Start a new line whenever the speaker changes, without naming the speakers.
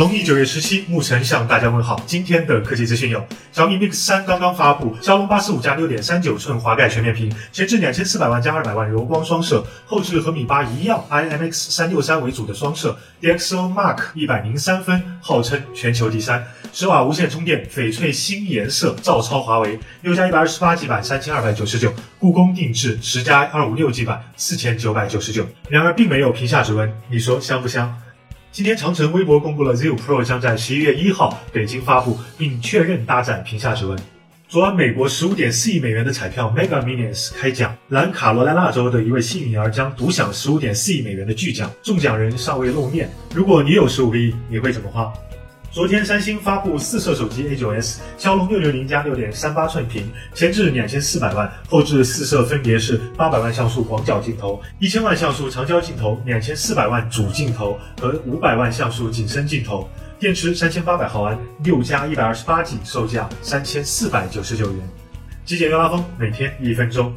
农历九月十七，牧尘向大家问好。今天的科技资讯有：小米 Mix 三刚刚发布，骁龙八十五加六点三九寸滑盖全面屏，前置两千四百万加二百万柔光双摄，后置和米八一样，IMX 三六三为主的双摄，DxO Mark 一百零三分，号称全球第三。十瓦无线充电，翡翠新颜色，照抄华为。六加一百二十八 G 版三千二百九十九，故宫定制。十加二五六 G 版四千九百九十九。然而并没有屏下指纹，你说香不香？今天，长城微博公布了 Z5 Pro 将在十一月一号北京发布，并确认搭载屏下指纹。昨晚，美国十五点四亿美元的彩票 Mega Millions 开奖，南卡罗来纳州的一位幸运儿将独享十五点四亿美元的巨奖，中奖人尚未露面。如果你有十五个亿，你会怎么花？昨天，三星发布四摄手机 A9s，骁龙六六零加六点三八寸屏，前置两千四百万，后置四摄分别是八百万像素广角镜头、一千万像素长焦镜头、两千四百万主镜头和五百万像素景深镜头，电池三千八百毫安，六加一百二十八 G，售价三千四百九十九元。极简又拉风，每天一分钟。